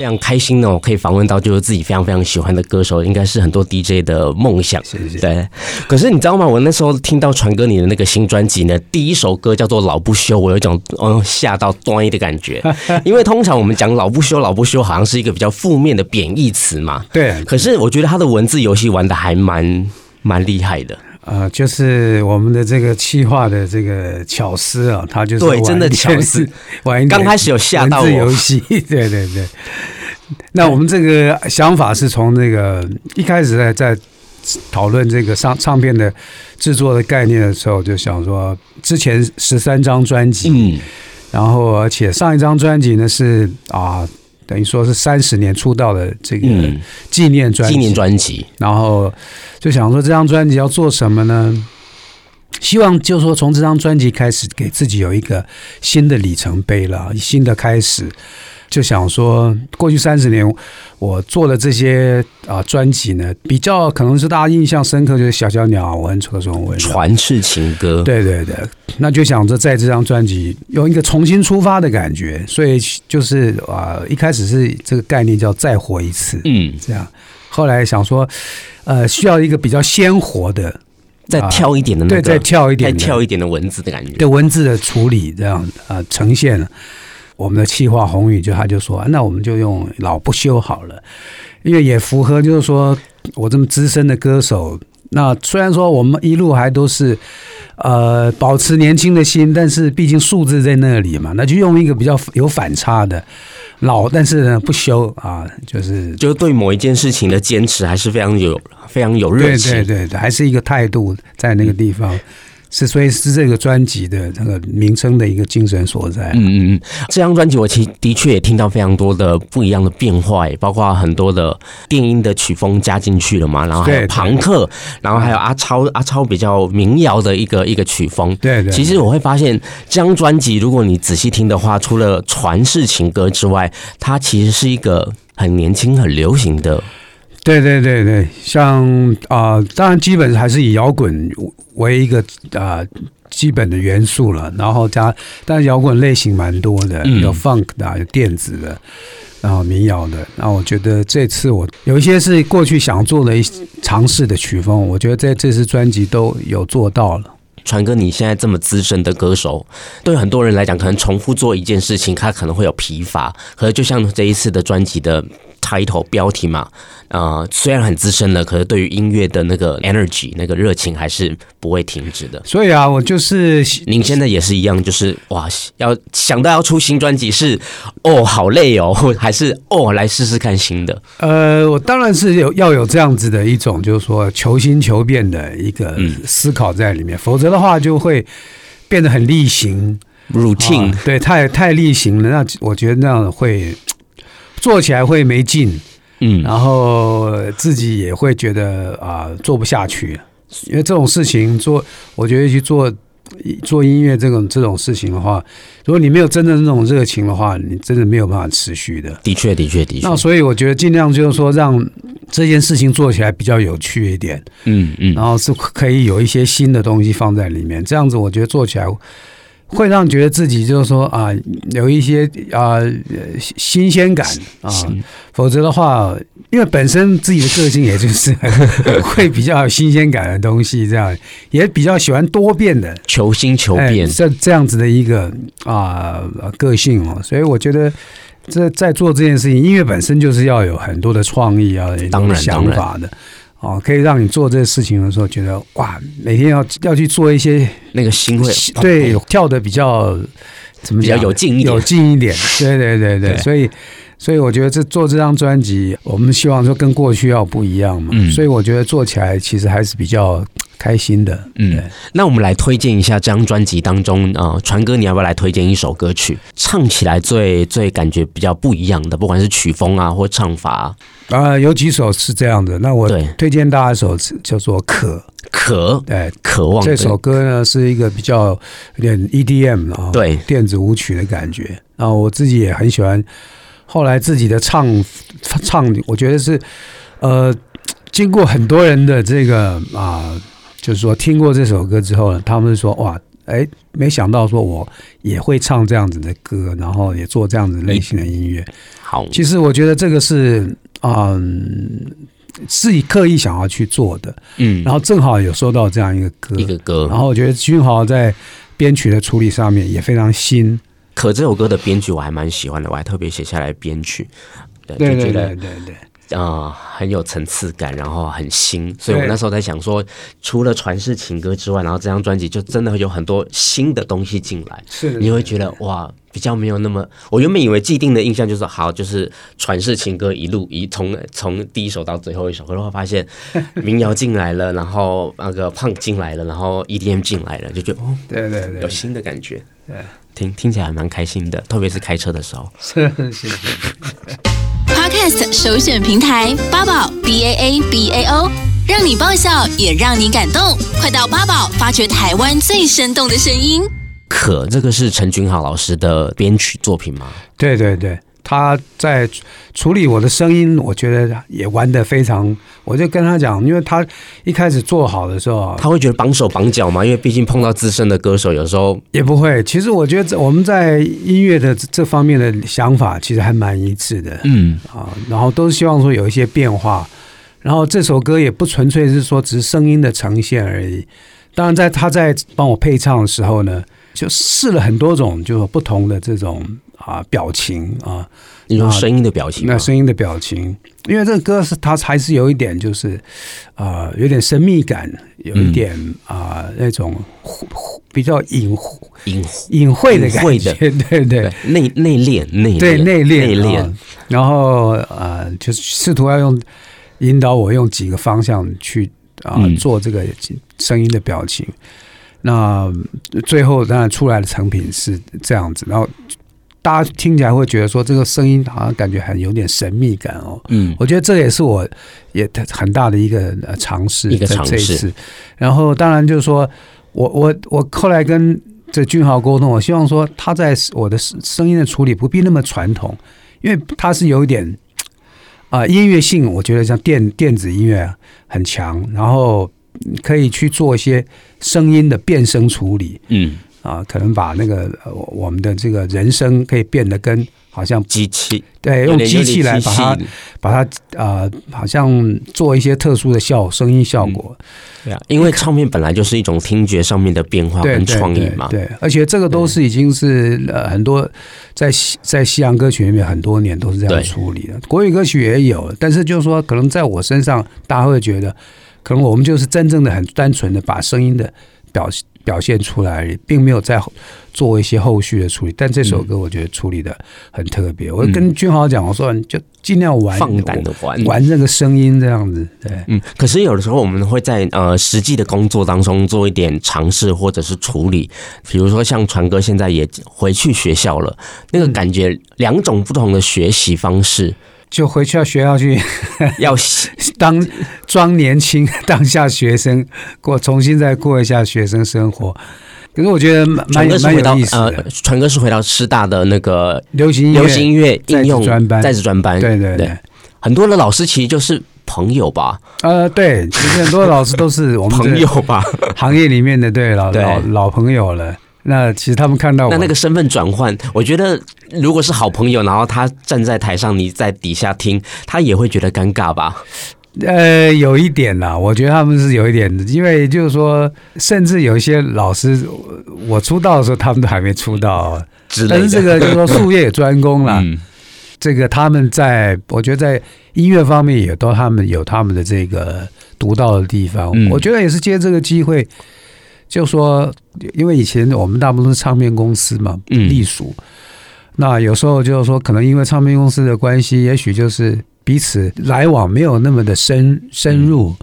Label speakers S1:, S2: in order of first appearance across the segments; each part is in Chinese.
S1: 非常开心哦，可以访问到就是自己非常非常喜欢的歌手，应该是很多 DJ 的梦想。
S2: 谢谢。
S1: 对，可是你知道吗？我那时候听到传哥你的那个新专辑呢，第一首歌叫做《老不休》，我有一种嗯吓到端的感觉，因为通常我们讲“老不休”，“老不休”好像是一个比较负面的贬义词嘛。
S2: 对。
S1: 可是我觉得他的文字游戏玩的还蛮蛮厉害的。
S2: 呃，就是我们的这个企划的这个巧思啊，他就是
S1: 对，真的巧思。
S2: 玩
S1: 刚开始有吓到我。
S2: 游戏，对对对。那我们这个想法是从那个一开始在在讨论这个唱唱片的制作的概念的时候，就想说之前十三张专辑，嗯，然后而且上一张专辑呢是啊。等于说是三十年出道的这个纪念专辑，纪念专辑，然后就想说这张专辑要做什么呢？希望就是说从这张专辑开始，给自己有一个新的里程碑了，新的开始。就想说，过去三十年我做的这些啊专辑呢，比较可能是大家印象深刻，就是《小小鸟》《我很丑的中文》《
S1: 传世情歌》。
S2: 对对对，那就想着在这张专辑有一个重新出发的感觉，所以就是啊，一开始是这个概念叫再活一次，嗯，这样。后来想说，呃，需要一个比较鲜活的，
S1: 再跳一点的，那个，
S2: 对，再跳一点，
S1: 再跳一点的文字的感觉，
S2: 对文字的处理，这样啊，呈现了。我们的气化宏宇就他就说，那我们就用老不休好了，因为也符合就是说我这么资深的歌手，那虽然说我们一路还都是呃保持年轻的心，但是毕竟数字在那里嘛，那就用一个比较有反差的老，但是呢不休啊，就是
S1: 就对某一件事情的坚持还是非常有非常有热情，
S2: 对对对，还是一个态度在那个地方。嗯是，所以是这个专辑的这个名称的一个精神所在。
S1: 嗯嗯嗯，这张专辑我其实的确也听到非常多的不一样的变化，包括很多的电音的曲风加进去了嘛，然后还有朋克，然后还有阿超阿超比较民谣的一个一个曲风。
S2: 对对。
S1: 其实我会发现，这张专辑如果你仔细听的话，除了传世情歌之外，它其实是一个很年轻、很流行的。
S2: 对对对对，像啊、呃，当然基本还是以摇滚为一个啊、呃、基本的元素了，然后加，但是摇滚类型蛮多的，有 funk 的，有电子的，然后民谣的。那我觉得这次我有一些是过去想做的一尝试的曲风，我觉得在这次专辑都有做到了。
S1: 传哥，你现在这么资深的歌手，对很多人来讲，可能重复做一件事情，他可能会有疲乏。可是就像这一次的专辑的。Title 标题嘛，呃，虽然很资深了，可是对于音乐的那个 energy 那个热情还是不会停止的。
S2: 所以啊，我就是
S1: 您现在也是一样，就是哇，要想到要出新专辑是哦，好累哦，还是哦，来试试看新的。
S2: 呃，我当然是有要有这样子的一种，就是说求新求变的一个思考在里面，嗯、否则的话就会变得很例行
S1: routine，、啊、
S2: 对，太太例行了，那我觉得那样会。做起来会没劲，嗯，然后自己也会觉得啊、呃、做不下去，因为这种事情做，我觉得去做做音乐这种这种事情的话，如果你没有真的那种热情的话，你真的没有办法持续的。
S1: 的确，的确，的确。
S2: 那所以我觉得尽量就是说让这件事情做起来比较有趣一点，嗯嗯，然后是可以有一些新的东西放在里面，这样子我觉得做起来。会让觉得自己就是说啊，有一些啊新鲜感啊，否则的话，因为本身自己的个性也就是 会比较有新鲜感的东西，这样也比较喜欢多变的，
S1: 求新求变，
S2: 这这样子的一个啊个性哦，所以我觉得这在做这件事情，音乐本身就是要有很多的创意啊，当然。想法的。哦，可以让你做这个事情的时候，觉得哇，每天要要去做一些
S1: 那个心会
S2: 对跳的比较怎么讲，比较
S1: 有劲一点，
S2: 有劲一点，对对对对，对。所以所以我觉得这做这张专辑，我们希望说跟过去要不一样嘛，嗯，所以我觉得做起来其实还是比较。开心的，嗯，
S1: 那我们来推荐一下这张专辑当中啊，传、呃、哥，你要不要来推荐一首歌曲，唱起来最最感觉比较不一样的，不管是曲风啊或唱法啊，
S2: 呃，有几首是这样的。那我推荐大家一首叫做《渴》，
S1: 渴，
S2: 对，
S1: 渴望。
S2: 这首歌呢是一个比较有点 EDM 啊，
S1: 对，
S2: 电子舞曲的感觉。然后我自己也很喜欢后来自己的唱唱，我觉得是呃，经过很多人的这个啊、呃，就是说听过这首歌之后呢，他们说哇，哎，没想到说我也会唱这样子的歌，然后也做这样子类型的音乐。
S1: 好，
S2: 其实我觉得这个是嗯，自己刻意想要去做的，嗯，然后正好有收到这样一个歌，
S1: 一个歌，
S2: 然后我觉得君豪在编曲的处理上面也非常新。
S1: 可这首歌的编曲我还蛮喜欢的，我还特别写下来编曲，
S2: 对，对对对对对，
S1: 啊、呃，很有层次感，然后很新，所以我那时候在想说，除了传世情歌之外，然后这张专辑就真的会有很多新的东西进来，
S2: 是，
S1: 你会觉得哇，比较没有那么，我原本以为既定的印象就是好，就是传世情歌一路一从从第一首到最后一首，后来会发现 民谣进来了，然后那个 Punk 进来了，然后 EDM 进来了，就觉得哦，
S2: 对对对，
S1: 有新的感觉，
S2: 对。
S1: 听听起来还蛮开心的，特别是开车的时候。
S2: 是是是。
S3: Podcast 首选平台八宝 B A A B A O，让你爆笑也让你感动，快到八宝发掘台湾最生动的声音。
S1: 可这个是陈君豪老师的编曲作品吗？
S2: 对对对。他在处理我的声音，我觉得也玩得非常。我就跟他讲，因为他一开始做好的时候，
S1: 他会觉得绑手绑脚嘛，因为毕竟碰到资深的歌手，有时候
S2: 也不会。其实我觉得我们在音乐的这方面的想法，其实还蛮一致的。嗯啊，然后都是希望说有一些变化。然后这首歌也不纯粹是说只是声音的呈现而已。当然，在他在帮我配唱的时候呢，就试了很多种，就不同的这种。啊，表情啊，
S1: 你用声音的表情，
S2: 那声音的表情，因为这个歌是它还是有一点，就是啊，有点神秘感，有一点啊那种比较隐
S1: 隐
S2: 隐晦的感觉，对对，
S1: 内内敛内
S2: 对内敛内敛，然后啊，就是试图要用引导我用几个方向去啊做这个声音的表情，那最后当然出来的成品是这样子，然后。大家听起来会觉得说这个声音好像感觉很有点神秘感哦。嗯，我觉得这也是我也很大的一个尝试，
S1: 一个尝试。
S2: 然后当然就是说我我我后来跟这君豪沟通，我希望说他在我的声音的处理不必那么传统，因为他是有一点啊音乐性，我觉得像电电子音乐很强，然后可以去做一些声音的变声处理。嗯。啊，可能把那个我们的这个人声可以变得跟好像
S1: 机器，
S2: 对，用机器来把它把它啊、呃，好像做一些特殊的效声音效果。
S1: 对啊，因为唱片本来就是一种听觉上面的变化跟创意嘛。
S2: 对，而且这个都是已经是呃很多在西在西洋歌曲里面很多年都是这样处理的，国语歌曲也有，但是就是说可能在我身上，大家会觉得可能我们就是真正的很单纯的把声音的表现。表现出来，并没有再做一些后续的处理。但这首歌我觉得处理的很特别。嗯、我跟君豪讲，我说你就尽量玩，
S1: 放胆的玩，
S2: 玩这个声音这样子。对，
S1: 嗯。可是有的时候我们会在呃实际的工作当中做一点尝试或者是处理。比如说像传哥现在也回去学校了，那个感觉两种不同的学习方式。
S2: 就回去到学校去，
S1: 要
S2: 当装年轻，当下学生过，重新再过一下学生生活。可是我觉得蛮蛮有意思的。
S1: 呃，传哥是回到师大的那个
S2: 流行
S1: 流行音乐应用
S2: 专班，
S1: 在职专班。
S2: 对对对，
S1: 很多的老师其实就是朋友吧？
S2: 呃，对，其实很多的老师都是我们
S1: 朋友吧，
S2: 行业里面的对老老老朋友了。那其实他们看到我。
S1: 那那个身份转换，我觉得如果是好朋友，然后他站在台上，你在底下听，他也会觉得尴尬吧？
S2: 呃，有一点啦，我觉得他们是有一点的，因为就是说，甚至有一些老师，我出道的时候，他们都还没出道，但是这个就是说术业专攻啦，嗯、这个他们在，我觉得在音乐方面也都他们有他们的这个独到的地方，嗯、我觉得也是借这个机会。就说，因为以前我们大部分是唱片公司嘛，隶属。嗯、那有时候就是说，可能因为唱片公司的关系，也许就是彼此来往没有那么的深深入。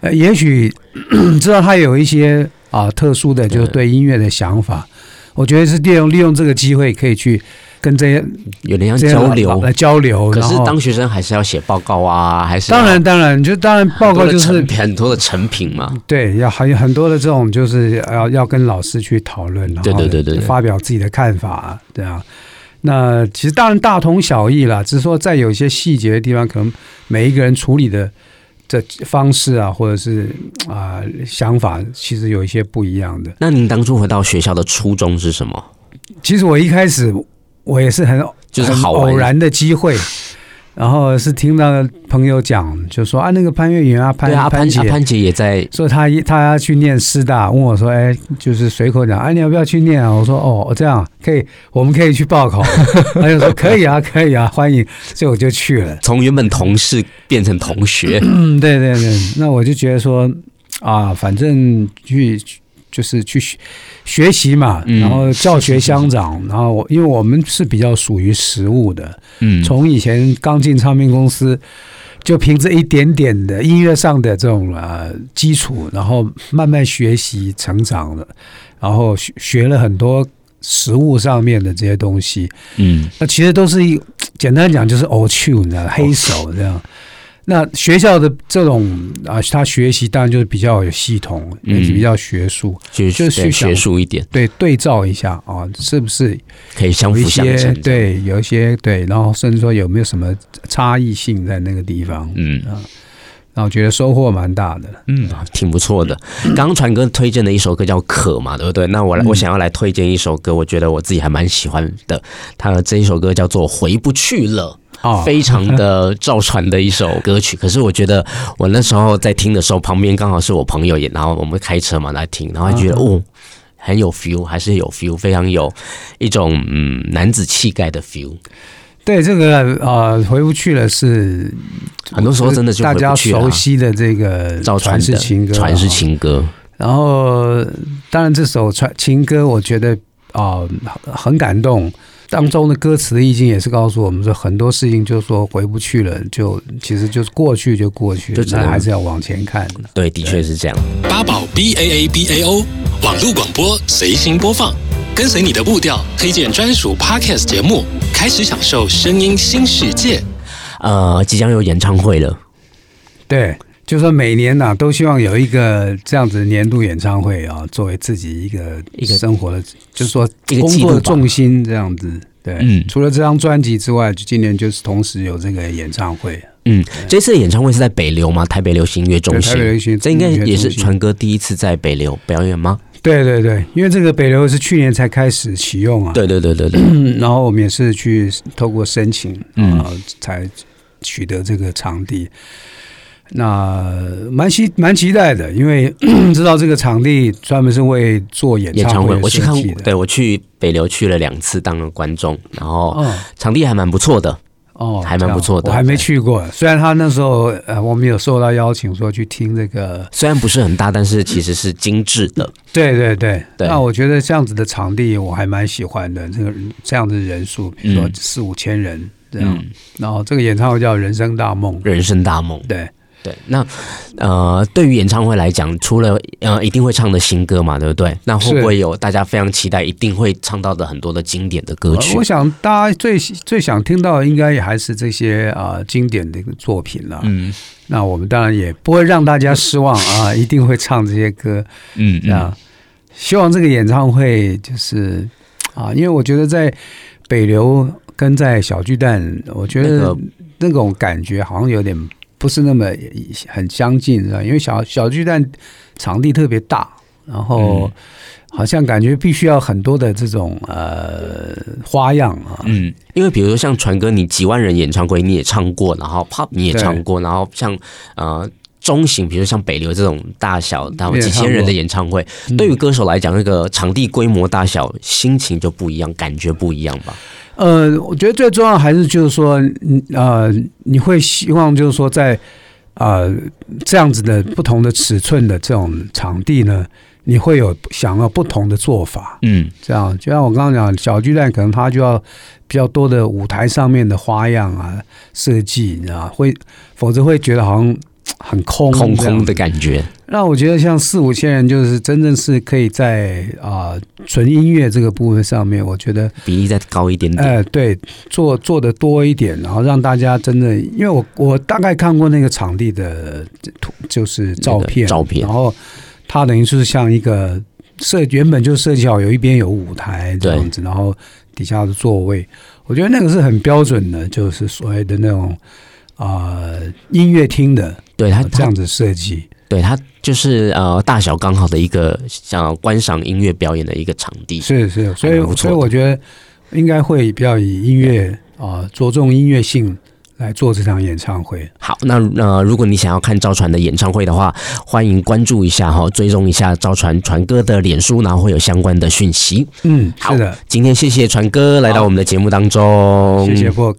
S2: 呃，也许 知道他有一些啊特殊的，就是对音乐的想法。我觉得是利用利用这个机会可以去。跟这些
S1: 有点像交流
S2: 来交流，
S1: 可是当学生还是要写报告啊，还是
S2: 当然当然，就当然报告就是
S1: 很多的成品嘛。
S2: 对，要还有很多的这种，就是要要跟老师去讨论，然后对对对对，发表自己的看法，对啊。那其实当然大同小异啦，只是说在有一些细节的地方，可能每一个人处理的这方式啊，或者是啊、呃、想法，其实有一些不一样的。
S1: 那您当初回到学校的初衷是什么？
S2: 其实我一开始我也是很
S1: 就是好
S2: 偶然的机会。然后是听到朋友讲，就说啊，那个潘越云啊，潘
S1: 啊
S2: 潘姐，
S1: 潘，潘姐也在
S2: 说他他要去念师大，问我说，哎，就是随口讲，哎，你要不要去念啊？我说哦，这样可以，我们可以去报考。他就说可以啊，可以啊，欢迎，所以我就去了。
S1: 从原本同事变成同学，
S2: 嗯，对对对，那我就觉得说啊，反正去。就是去学学习嘛，然后教学相长，然后我因为我们是比较属于实务的，嗯，从以前刚进唱片公司，就凭着一点点的音乐上的这种呃基础，然后慢慢学习成长了，然后学学了很多实物上面的这些东西，嗯，那其实都是一简单讲就是偶趣，你知道，黑手这样。那学校的这种啊，他学习当然就是比较有系统，也是比较学术，
S1: 就就是学术一点。
S2: 对，对照一下啊，是不是
S1: 可以相辅相成？
S2: 对，有一些对，然后甚至说有没有什么差异性在那个地方？嗯啊，那我觉得收获蛮大的，
S1: 嗯，挺不错的。刚刚传哥推荐的一首歌叫《渴》嘛，对不对？那我来，我想要来推荐一首歌，我觉得我自己还蛮喜欢的。他的这一首歌叫做《回不去了》。非常的赵传的一首歌曲，可是我觉得我那时候在听的时候，旁边刚好是我朋友也，然后我们开车嘛来听，然后还觉得哦，很有 feel，还是有 feel，非常有一种嗯男子气概的 feel。
S2: 对这个呃回不去了是
S1: 很多时候真的就
S2: 大家熟悉的
S1: 这个赵传歌，传世情歌。
S2: 然后当然这首传情歌，我觉得啊很感动。当中的歌词的意境也是告诉我们说，很多事情就是说回不去了，就其实就是过去就过去，就还是要往前看。
S1: 对，的确是这样。
S4: 八宝 B A A B A O 网络广播随心播放，跟随你的步调，推荐专属 Podcast 节目，开始享受声音新世界。
S1: 呃，即将有演唱会了，
S2: 对。就是说每年呐、啊，都希望有一个这样子年度演唱会啊，作为自己一个一个生活的，就是说工作的重心这样子。对，嗯，除了这张专辑之外，就今年就是同时有这个演唱会。
S1: 嗯，这次的演唱会是在北流吗？台北流行音乐中心。
S2: 台北流行，
S1: 这应该也是传哥第一次在北流表演吗？
S2: 对对对，因为这个北流是去年才开始启用啊。
S1: 对对对对对。
S2: 然后我们也是去透过申请，嗯，才取得这个场地。那蛮期蛮期待的，因为 知道这个场地专门是为做演唱会，
S1: 我去看，对，我去北流去了两次当了观众，然后场地还蛮不错的哦，还蛮不错的。
S2: 我还没去过，虽然他那时候呃，我们有受到邀请说去听这个，
S1: 虽然不是很大，但是其实是精致的。
S2: 对对对，那我觉得这样子的场地我还蛮喜欢的，这个这样的人数，比如说四五千人这样，然后这个演唱会叫《人生大梦》，
S1: 人生大梦，
S2: 对。
S1: 对，那呃，对于演唱会来讲，除了呃一定会唱的新歌嘛，对不对？那会不会有大家非常期待一定会唱到的很多的经典的歌曲？
S2: 我想大家最最想听到的，应该也还是这些啊、呃、经典的一个作品了。嗯，那我们当然也不会让大家失望啊，一定会唱这些歌。嗯，啊，希望这个演唱会就是啊，因为我觉得在北流跟在小巨蛋，我觉得那种感觉好像有点。不是那么很相近，是吧？因为小小巨蛋场地特别大，然后好像感觉必须要很多的这种呃花样啊。
S1: 嗯，因为比如说像传哥，你几万人演唱会你也唱过，然后 pop 你也唱过，然后像呃中型，比如像北流这种大小，然后几千人的演唱会，对于歌手来讲，那个场地规模大小，心情就不一样，感觉不一样吧。
S2: 呃，我觉得最重要还是就是说，呃，你会希望就是说在，在呃这样子的不同的尺寸的这种场地呢，你会有想要不同的做法，嗯，这样就像我刚刚讲，小巨蛋可能它就要比较多的舞台上面的花样啊设计，你知道，会否则会觉得好像。很空
S1: 空空的感觉，
S2: 那我觉得像四五千人，就是真正是可以在啊纯音乐这个部分上面，我觉得
S1: 比例再高一点点。
S2: 哎，对，做做的多一点，然后让大家真的，因为我我大概看过那个场地的图，就是照片
S1: 照片，
S2: 然后它等于是像一个设原本就设计好，有一边有舞台这样子，然后底下的座位，我觉得那个是很标准的，就是所谓的那种啊、呃、音乐厅的，
S1: 对它
S2: 这样子设计，
S1: 对它就是呃大小刚好的一个像观赏音乐表演的一个场地，
S2: 是是，所以所以我觉得应该会比较以音乐啊着重音乐性。来做这场演唱会。
S1: 好，那呃，如果你想要看赵传的演唱会的话，欢迎关注一下哈，追踪一下赵传传哥的脸书，然后会有相关的讯息。
S2: 嗯，是的。
S1: 今天谢谢传哥来到我们的节目当中，
S2: 谢谢 Book